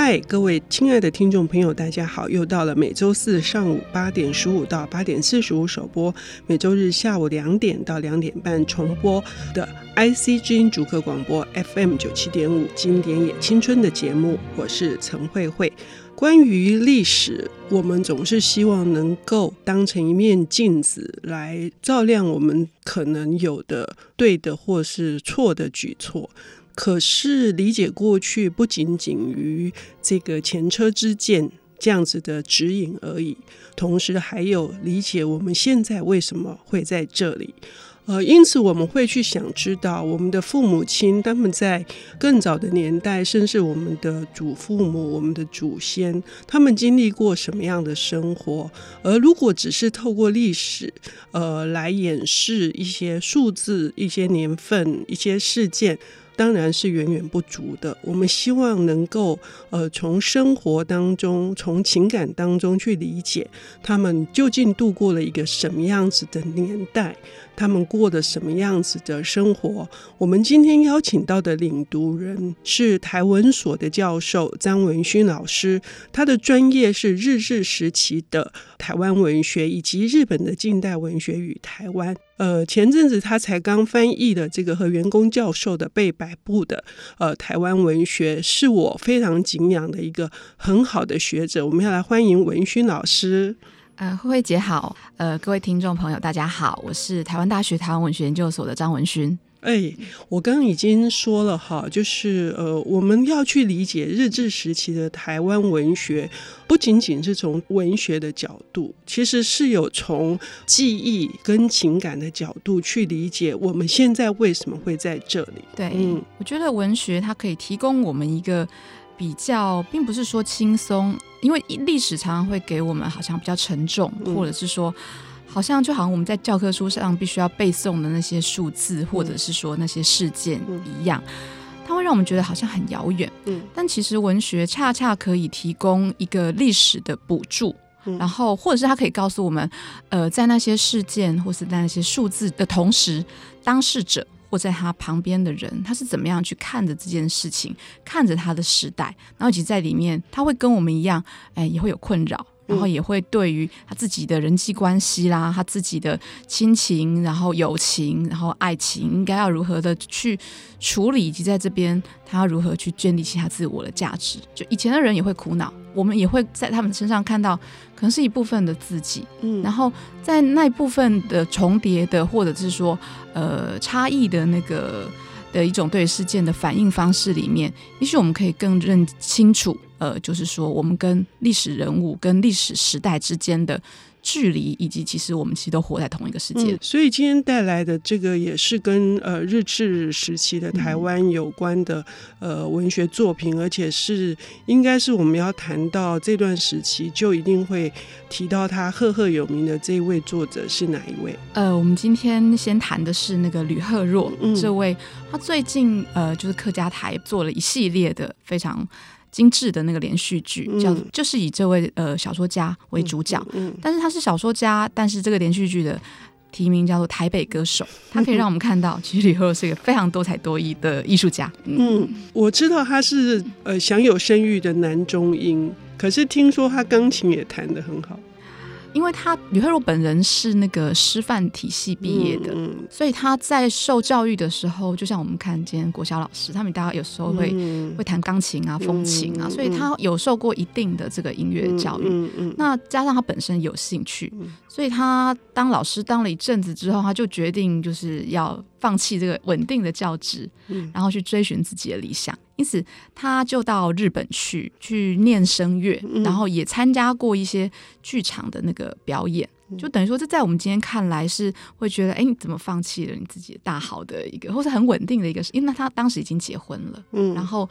嗨，各位亲爱的听众朋友，大家好！又到了每周四上午八点十五到八点四十五首播，每周日下午两点到两点半重播的 IC 之音逐客广播 FM 九七点五经典也青春的节目。我是陈慧慧。关于历史，我们总是希望能够当成一面镜子来照亮我们可能有的对的或是错的举措。可是理解过去不仅仅于这个前车之鉴这样子的指引而已，同时还有理解我们现在为什么会在这里。呃，因此我们会去想知道我们的父母亲他们在更早的年代，甚至我们的祖父母、我们的祖先，他们经历过什么样的生活。而如果只是透过历史，呃，来掩饰一些数字、一些年份、一些事件。当然是远远不足的。我们希望能够，呃，从生活当中、从情感当中去理解他们究竟度过了一个什么样子的年代，他们过的什么样子的生活。我们今天邀请到的领读人是台文所的教授张文勋老师，他的专业是日治时期的台湾文学以及日本的近代文学与台湾。呃，前阵子他才刚翻译的这个和员工教授的被摆布的呃台湾文学，是我非常敬仰的一个很好的学者。我们要来欢迎文勋老师。呃，慧慧姐好，呃，各位听众朋友大家好，我是台湾大学台湾文学研究所的张文勋。哎，我刚刚已经说了哈，就是呃，我们要去理解日治时期的台湾文学，不仅仅是从文学的角度，其实是有从记忆跟情感的角度去理解我们现在为什么会在这里。对，嗯，我觉得文学它可以提供我们一个比较，并不是说轻松，因为历史常常会给我们好像比较沉重，嗯，或者是说。好像就好像我们在教科书上必须要背诵的那些数字，或者是说那些事件一样，它会让我们觉得好像很遥远。嗯，但其实文学恰恰可以提供一个历史的补助，然后或者是它可以告诉我们，呃，在那些事件或是在那些数字的同时，当事者或在他旁边的人，他是怎么样去看着这件事情，看着他的时代，然后其实在里面，他会跟我们一样，哎，也会有困扰。然后也会对于他自己的人际关系啦，他自己的亲情，然后友情，然后爱情，应该要如何的去处理，以及在这边他要如何去建立起他自我的价值。就以前的人也会苦恼，我们也会在他们身上看到，可能是一部分的自己。嗯，然后在那一部分的重叠的，或者是说呃差异的那个的一种对事件的反应方式里面，也许我们可以更认清楚。呃，就是说，我们跟历史人物、跟历史时代之间的距离，以及其实我们其实都活在同一个世界。嗯，所以今天带来的这个也是跟呃日治时期的台湾有关的呃文学作品，而且是应该是我们要谈到这段时期就一定会提到他赫赫有名的这一位作者是哪一位？呃，我们今天先谈的是那个吕赫若，嗯，这位，他最近呃就是客家台做了一系列的非常。精致的那个连续剧，叫就是以这位呃小说家为主角，嗯，但是他是小说家，但是这个连续剧的题名叫做《台北歌手》，他可以让我们看到，其实李赫若是一个非常多才多艺的艺术家。嗯，我知道他是呃享有声誉的男中音，可是听说他钢琴也弹得很好。因为他吕慧茹本人是那个师范体系毕业的，嗯，所以他在受教育的时候，就像我们看今天国小老师，他们大家有时候会、嗯、会弹钢琴啊、风琴啊、嗯，所以他有受过一定的这个音乐教育。那加上他本身有兴趣，所以他当老师当了一阵子之后，他就决定就是要放弃这个稳定的教职，然后去追寻自己的理想。因此，他就到日本去去念声乐，然后也参加过一些剧场的那个表演。就等于说，这在我们今天看来是会觉得，哎，你怎么放弃了你自己大好的一个，或是很稳定的一个？因为他当时已经结婚了，嗯然后。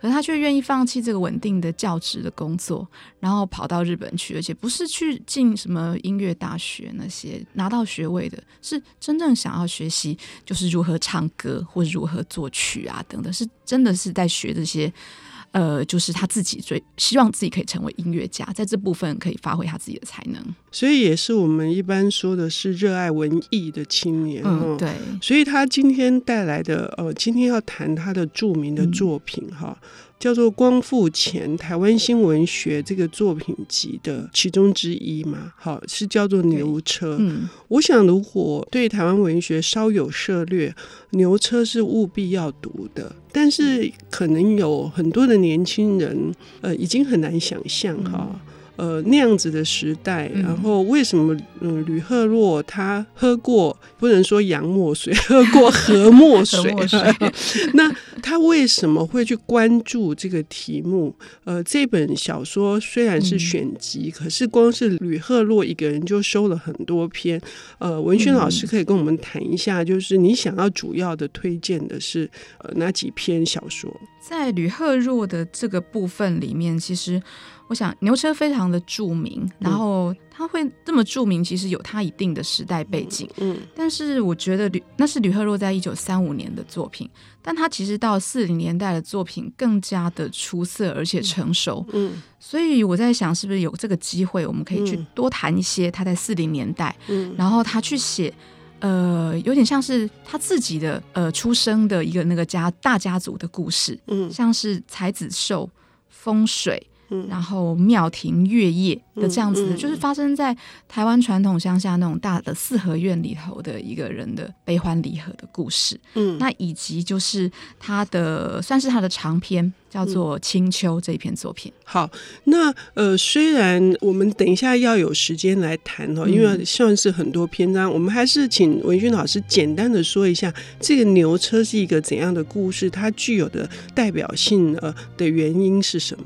可是他却愿意放弃这个稳定的教职的工作，然后跑到日本去，而且不是去进什么音乐大学那些拿到学位的，是真正想要学习，就是如何唱歌或者如何作曲啊等等，是真的是在学这些。呃，就是他自己最希望自己可以成为音乐家，在这部分可以发挥他自己的才能，所以也是我们一般说的是热爱文艺的青年。嗯，对。所以他今天带来的，呃，今天要谈他的著名的作品哈。嗯叫做《光复前台湾新闻学》这个作品集的其中之一嘛，好，是叫做《牛车》。嗯，我想如果对台湾文学稍有涉略，《牛车》是务必要读的。但是可能有很多的年轻人，呃，已经很难想象哈。嗯呃，那样子的时代，然后为什么嗯，吕赫洛他喝过不能说洋墨水，喝过河墨水？水 那他为什么会去关注这个题目？呃，这本小说虽然是选集，嗯、可是光是吕赫洛一个人就收了很多篇。呃，文轩老师可以跟我们谈一下，就是你想要主要的推荐的是呃哪几篇小说？在吕赫洛的这个部分里面，其实。我想牛车非常的著名，然后他会这么著名，其实有他一定的时代背景。嗯，但是我觉得吕那是吕赫若在一九三五年的作品，但他其实到四零年代的作品更加的出色而且成熟。嗯，所以我在想，是不是有这个机会，我们可以去多谈一些他在四零年代，嗯，然后他去写，呃，有点像是他自己的呃出生的一个那个家大家族的故事，嗯，像是才子寿风水。然后庙庭月夜的这样子的，就是发生在台湾传统乡下那种大的四合院里头的一个人的悲欢离合的故事。嗯，那以及就是他的算是他的长篇，叫做《青丘》这一篇作品。好，那呃，虽然我们等一下要有时间来谈哦，因为算是很多篇章，我们还是请文轩老师简单的说一下这个牛车是一个怎样的故事，它具有的代表性呃的原因是什么？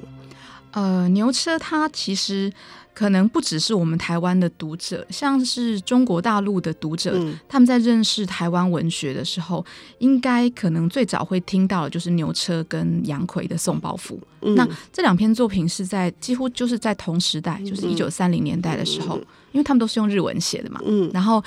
呃，牛车它其实可能不只是我们台湾的读者，像是中国大陆的读者，嗯、他们在认识台湾文学的时候，应该可能最早会听到的就是牛车跟杨奎的《送抱负》嗯。那这两篇作品是在几乎就是在同时代，就是一九三零年代的时候，嗯、因为他们都是用日文写的嘛。嗯，然后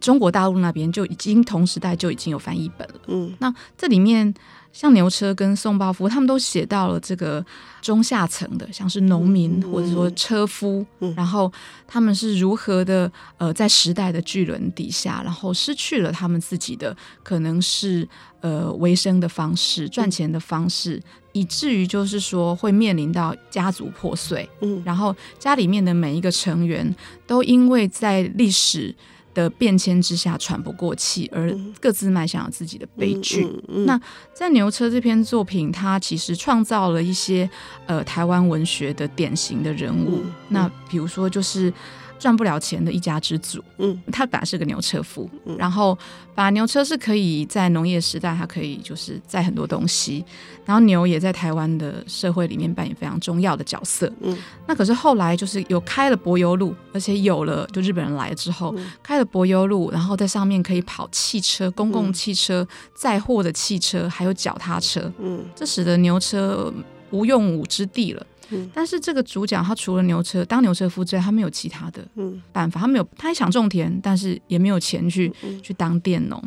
中国大陆那边就已经同时代就已经有翻译本了。嗯，那这里面。像牛车跟宋抱夫，他们都写到了这个中下层的，像是农民或者说车夫，然后他们是如何的呃，在时代的巨轮底下，然后失去了他们自己的可能是呃维生的方式、赚钱的方式，以至于就是说会面临到家族破碎，然后家里面的每一个成员都因为在历史。的变迁之下喘不过气，而各自迈向了自己的悲剧。那在牛车这篇作品，它其实创造了一些呃台湾文学的典型的人物。那比如说就是。赚不了钱的一家之主，嗯，他本来是个牛车夫，嗯、然后把牛车是可以在农业时代，它可以就是载很多东西，然后牛也在台湾的社会里面扮演非常重要的角色，嗯，那可是后来就是有开了柏油路，而且有了就日本人来了之后，嗯、开了柏油路，然后在上面可以跑汽车、公共汽车、载货的汽车，还有脚踏车，嗯，这使得牛车无用武之地了。但是这个主角他除了牛车当牛车夫之外，他没有其他的办法，他没有，他也想种田，但是也没有钱去去当佃农。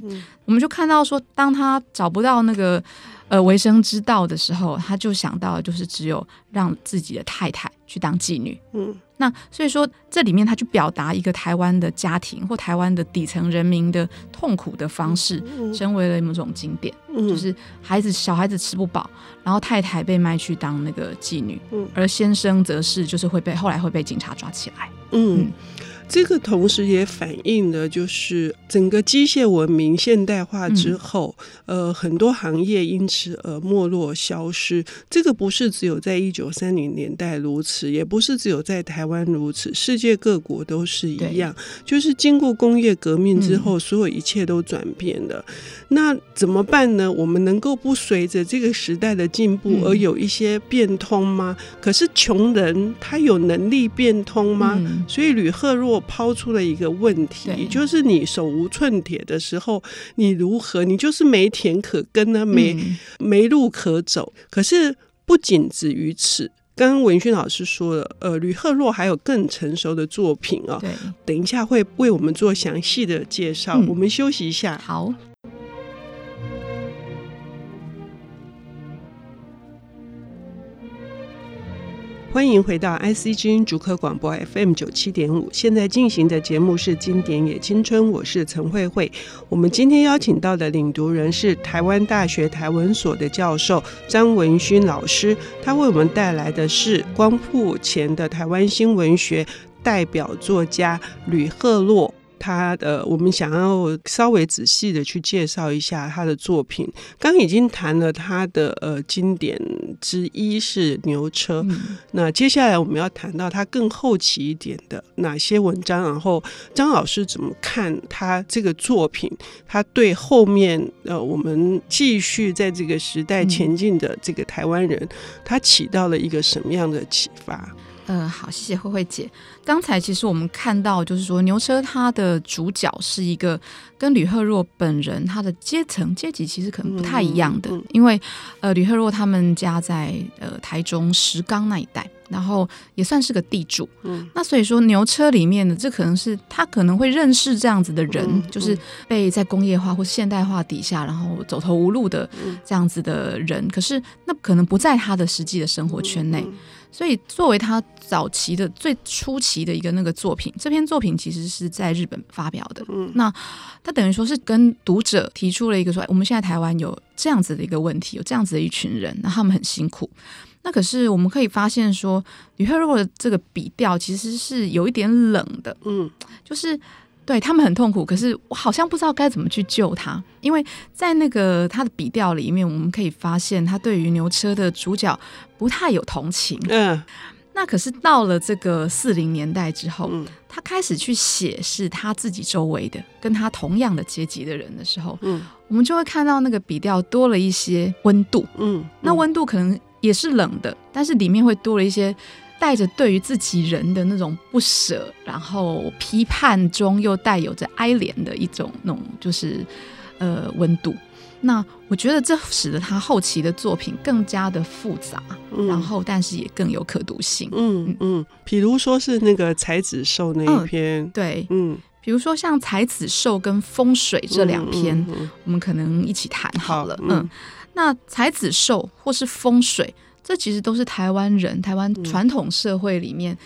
我们就看到说，当他找不到那个呃维生之道的时候，他就想到就是只有让自己的太太去当妓女。嗯。那所以说，这里面他去表达一个台湾的家庭或台湾的底层人民的痛苦的方式，成为了某种经典。就是孩子小孩子吃不饱，然后太太被卖去当那个妓女，而先生则是就是会被后来会被警察抓起来。嗯。嗯这个同时也反映了，就是整个机械文明现代化之后，嗯、呃，很多行业因此而没落消失。这个不是只有在一九三零年代如此，也不是只有在台湾如此，世界各国都是一样。就是经过工业革命之后，所有一切都转变了。嗯、那怎么办呢？我们能够不随着这个时代的进步而有一些变通吗？嗯、可是穷人他有能力变通吗？嗯、所以吕赫若。抛出了一个问题，就是你手无寸铁的时候，你如何？你就是没田可耕呢，没、嗯、没路可走。可是不仅止于此，刚刚文轩老师说了，呃，吕赫若还有更成熟的作品啊、等一下会为我们做详细的介绍。嗯、我们休息一下，好。欢迎回到 IC 之音竹科广播 FM 九七点五。现在进行的节目是《经典也青春》，我是陈慧慧。我们今天邀请到的领读人是台湾大学台文所的教授张文勋老师，他为我们带来的是光复前的台湾新文学代表作家吕赫洛。他的，我们想要稍微仔细的去介绍一下他的作品。刚已经谈了他的呃经典之一是牛车，嗯、那接下来我们要谈到他更后期一点的哪些文章，然后张老师怎么看他这个作品？他对后面呃我们继续在这个时代前进的这个台湾人，他起到了一个什么样的启发？嗯，好，谢谢慧慧姐。刚才其实我们看到，就是说牛车它的主角是一个跟吕赫若本人他的阶层阶级其实可能不太一样的，嗯嗯、因为呃吕赫若他们家在呃台中石冈那一带，然后也算是个地主。嗯，那所以说牛车里面的这可能是他可能会认识这样子的人，就是被在工业化或现代化底下，然后走投无路的这样子的人。嗯、可是那可能不在他的实际的生活圈内。所以，作为他早期的最初期的一个那个作品，这篇作品其实是在日本发表的。嗯，那他等于说是跟读者提出了一个说，我们现在台湾有这样子的一个问题，有这样子的一群人，那他们很辛苦。那可是我们可以发现说，吕赫若的这个笔调其实是有一点冷的。嗯，就是。对，他们很痛苦，可是我好像不知道该怎么去救他，因为在那个他的笔调里面，我们可以发现他对于牛车的主角不太有同情。嗯，那可是到了这个四零年代之后，嗯，他开始去写是他自己周围的跟他同样的阶级的人的时候，嗯，我们就会看到那个笔调多了一些温度。嗯，那温度可能也是冷的，但是里面会多了一些。带着对于自己人的那种不舍，然后批判中又带有着哀怜的一种那种就是呃温度。那我觉得这使得他后期的作品更加的复杂，嗯、然后但是也更有可读性。嗯嗯，比如说是那个才子寿那一篇，嗯、对，嗯，比如说像才子寿跟风水这两篇，嗯嗯嗯、我们可能一起谈好了。好嗯，嗯，那才子寿或是风水。这其实都是台湾人、台湾传统社会里面，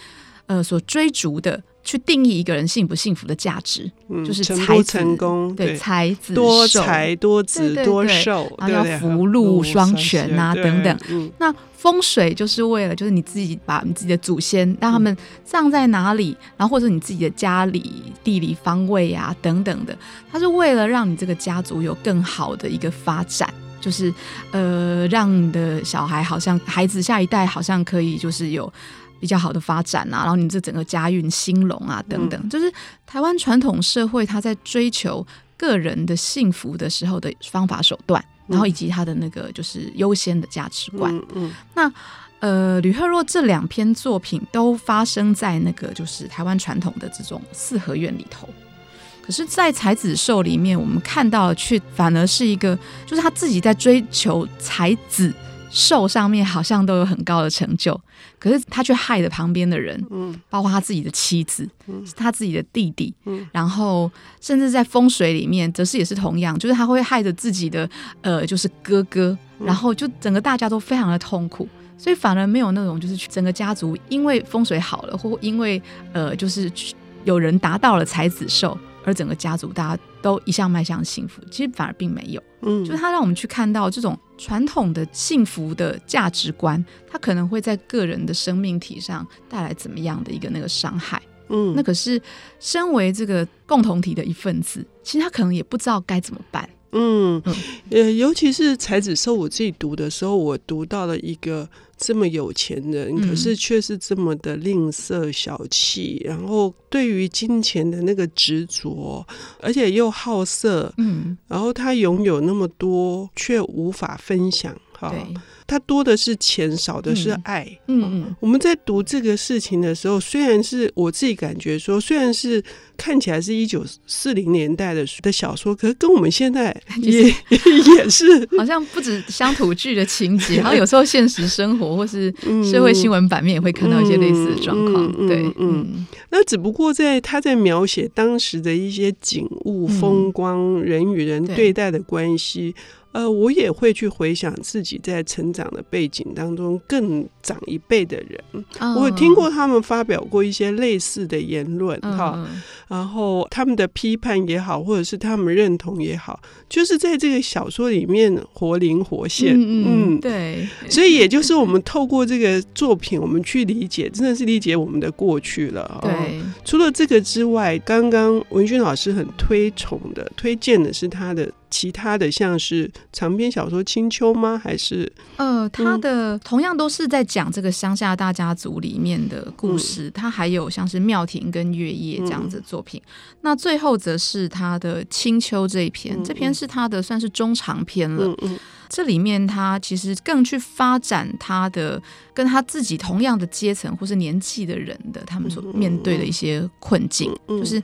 嗯、呃，所追逐的，去定义一个人幸不幸福的价值，嗯、就是成，成功，对，才子多才多子多寿，然后要福禄双全啊等等。嗯、那风水就是为了，就是你自己把你自己的祖先让他们葬在哪里，然后或者你自己的家里地理方位啊等等的，它是为了让你这个家族有更好的一个发展。就是，呃，让你的小孩好像孩子下一代好像可以就是有比较好的发展啊，然后你这整个家运兴隆啊等等，嗯、就是台湾传统社会他在追求个人的幸福的时候的方法手段，然后以及他的那个就是优先的价值观。嗯，嗯那呃，吕赫若这两篇作品都发生在那个就是台湾传统的这种四合院里头。可是，在才子兽里面，我们看到的却反而是一个，就是他自己在追求才子兽上面，好像都有很高的成就。可是他却害了旁边的人，嗯，包括他自己的妻子，嗯，他自己的弟弟，嗯，然后甚至在风水里面，则是也是同样，就是他会害着自己的，呃，就是哥哥，然后就整个大家都非常的痛苦，所以反而没有那种就是整个家族因为风水好了，或因为呃，就是有人达到了才子兽。而整个家族大家都一向迈向幸福，其实反而并没有。嗯，就是他让我们去看到这种传统的幸福的价值观，它可能会在个人的生命体上带来怎么样的一个那个伤害。嗯，那可是身为这个共同体的一份子，其实他可能也不知道该怎么办。嗯，呃，尤其是才子寿，我自己读的时候，我读到了一个这么有钱人，可是却是这么的吝啬小气，然后对于金钱的那个执着，而且又好色，嗯，然后他拥有那么多，却无法分享，哈。他多的是钱，少的是爱。嗯我们在读这个事情的时候，虽然是我自己感觉说，虽然是看起来是一九四零年代的的小说，可是跟我们现在 也也是 好像不止乡土剧的情节，好像有时候现实生活或是社会新闻版面也会看到一些类似的状况。嗯、对，嗯，嗯，那只不过在他在描写当时的一些景物、风光、人与人对待的关系。呃，我也会去回想自己在成长。的背景当中更长一辈的人，嗯、我听过他们发表过一些类似的言论哈、嗯，然后他们的批判也好，或者是他们认同也好，就是在这个小说里面活灵活现，嗯，嗯对，所以也就是我们透过这个作品，我们去理解，真的是理解我们的过去了。对，除了这个之外，刚刚文薰老师很推崇的、推荐的是他的。其他的像是长篇小说《青丘》吗？还是呃，他的、嗯、同样都是在讲这个乡下大家族里面的故事。他、嗯、还有像是庙庭跟月夜这样子的作品、嗯。那最后则是他的《青丘》这一篇、嗯，这篇是他的算是中长篇了。这里面他其实更去发展他的跟他自己同样的阶层或是年纪的人的他们所面对的一些困境，就是。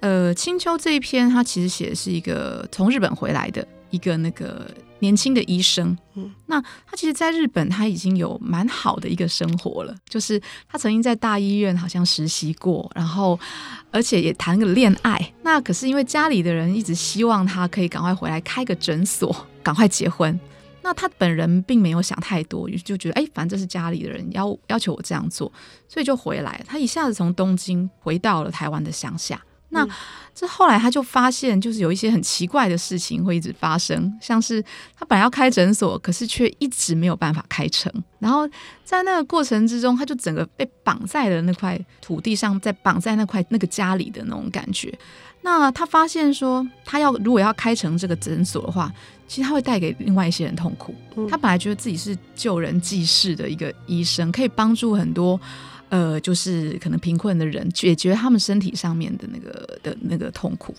呃，青丘这一篇，他其实写的是一个从日本回来的一个那个年轻的医生。嗯，那他其实，在日本他已经有蛮好的一个生活了，就是他曾经在大医院好像实习过，然后而且也谈个恋爱。那可是因为家里的人一直希望他可以赶快回来开个诊所，赶快结婚。那他本人并没有想太多，就觉得哎，反正这是家里的人要要求我这样做，所以就回来。他一下子从东京回到了台湾的乡下。那这后来他就发现，就是有一些很奇怪的事情会一直发生，像是他本来要开诊所，可是却一直没有办法开成。然后在那个过程之中，他就整个被绑在了那块土地上，在绑在那块那个家里的那种感觉。那他发现说，他要如果要开成这个诊所的话，其实他会带给另外一些人痛苦。他本来觉得自己是救人济世的一个医生，可以帮助很多。呃，就是可能贫困的人解决他们身体上面的那个的那个痛苦。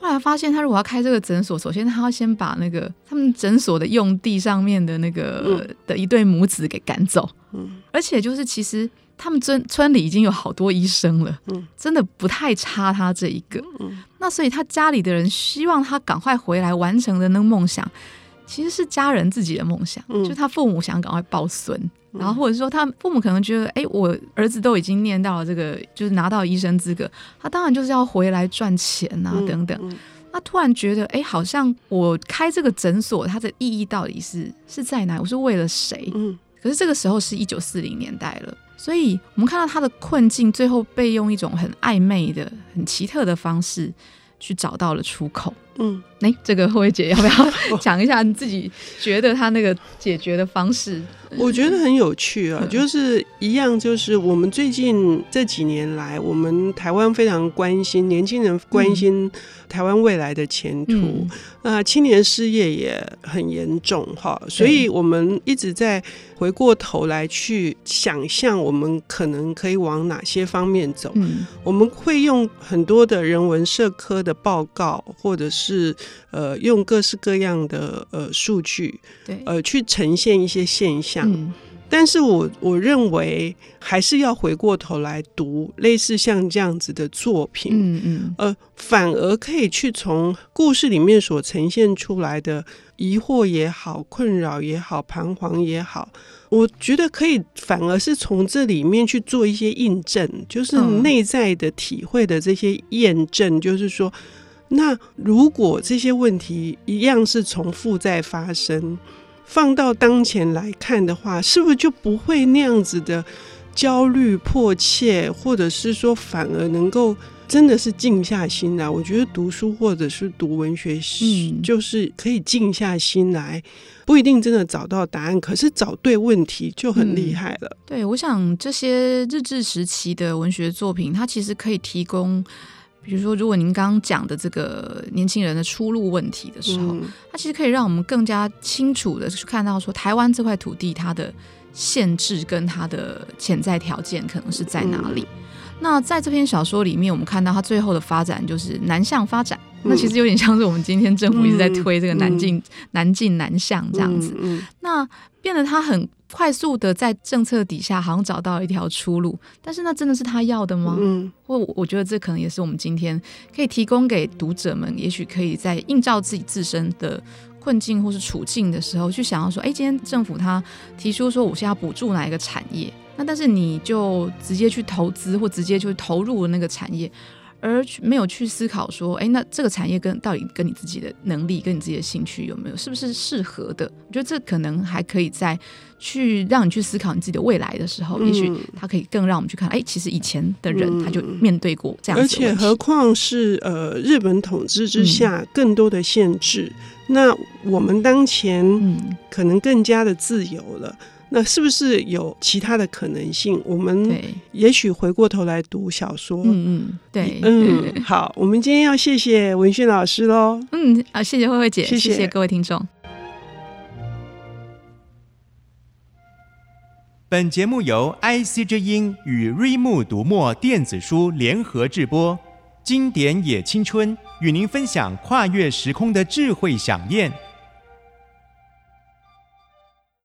后来发现，他如果要开这个诊所，首先他要先把那个他们诊所的用地上面的那个的一对母子给赶走。嗯，而且就是其实他们村村里已经有好多医生了，嗯，真的不太差他这一个。嗯，那所以他家里的人希望他赶快回来完成的那个梦想，其实是家人自己的梦想，嗯，就他父母想赶快抱孙。然后或者是说，他父母可能觉得，哎，我儿子都已经念到了这个，就是拿到医生资格，他当然就是要回来赚钱啊，等等。他突然觉得，哎，好像我开这个诊所，它的意义到底是是在哪？我是为了谁？嗯。可是这个时候是一九四零年代了，所以我们看到他的困境，最后被用一种很暧昧的、很奇特的方式去找到了出口。嗯，哎，这个慧姐要不要 讲一下你自己觉得他那个解决的方式？我觉得很有趣啊，就是一样，就是我们最近这几年来，我们台湾非常关心年轻人，关心台湾未来的前途，那青年失业也很严重哈，所以我们一直在回过头来去想象，我们可能可以往哪些方面走。我们会用很多的人文社科的报告，或者是呃，用各式各样的呃数据，对，呃，去呈现一些现象。嗯，但是我我认为还是要回过头来读类似像这样子的作品，嗯嗯，呃，反而可以去从故事里面所呈现出来的疑惑也好、困扰也好、彷徨也好，我觉得可以反而是从这里面去做一些印证，就是内在的体会的这些验证，就是说，那如果这些问题一样是重复在发生。放到当前来看的话，是不是就不会那样子的焦虑迫切，或者是说反而能够真的是静下心来？我觉得读书或者是读文学，嗯，就是可以静下心来，不一定真的找到答案，可是找对问题就很厉害了。嗯，对，我想这些日治时期的文学作品，它其实可以提供。比如说，如果您刚刚讲的这个年轻人的出路问题的时候，它其实可以让我们更加清楚的去看到，说台湾这块土地它的限制跟它的潜在条件可能是在哪里。那在这篇小说里面，我们看到它最后的发展就是南向发展。那其实有点像是我们今天政府一直在推这个南进、南进、南向这样子。那变得它很。快速的在政策底下，好像找到一条出路，但是那真的是他要的吗？嗯，或我觉得这可能也是我们今天可以提供给读者们，也许可以在映照自己自身的困境或是处境的时候，去想要说，哎，今天政府他提出说，我现在要补助哪一个产业，那但是你就直接去投资或直接就投入那个产业。而没有去思考说，哎，那这个产业跟到底跟你自己的能力、跟你自己的兴趣有没有，是不是适合的？我觉得这可能还可以在去让你去思考你自己的未来的时候，嗯、也许它可以更让我们去看，哎，其实以前的人他就面对过这样子的、嗯。而且何况是呃日本统治之下更多的限制，嗯、那我们当前可能更加的自由了。那是不是有其他的可能性？我们也许回过头来读小说。嗯嗯，对，嗯，好，我们今天要谢谢文轩老师喽。嗯，啊，谢谢慧慧姐，谢谢，谢谢各位听众。本节目由 IC 之音与瑞木读墨电子书联合制播，经典也青春与您分享跨越时空的智慧饗宴。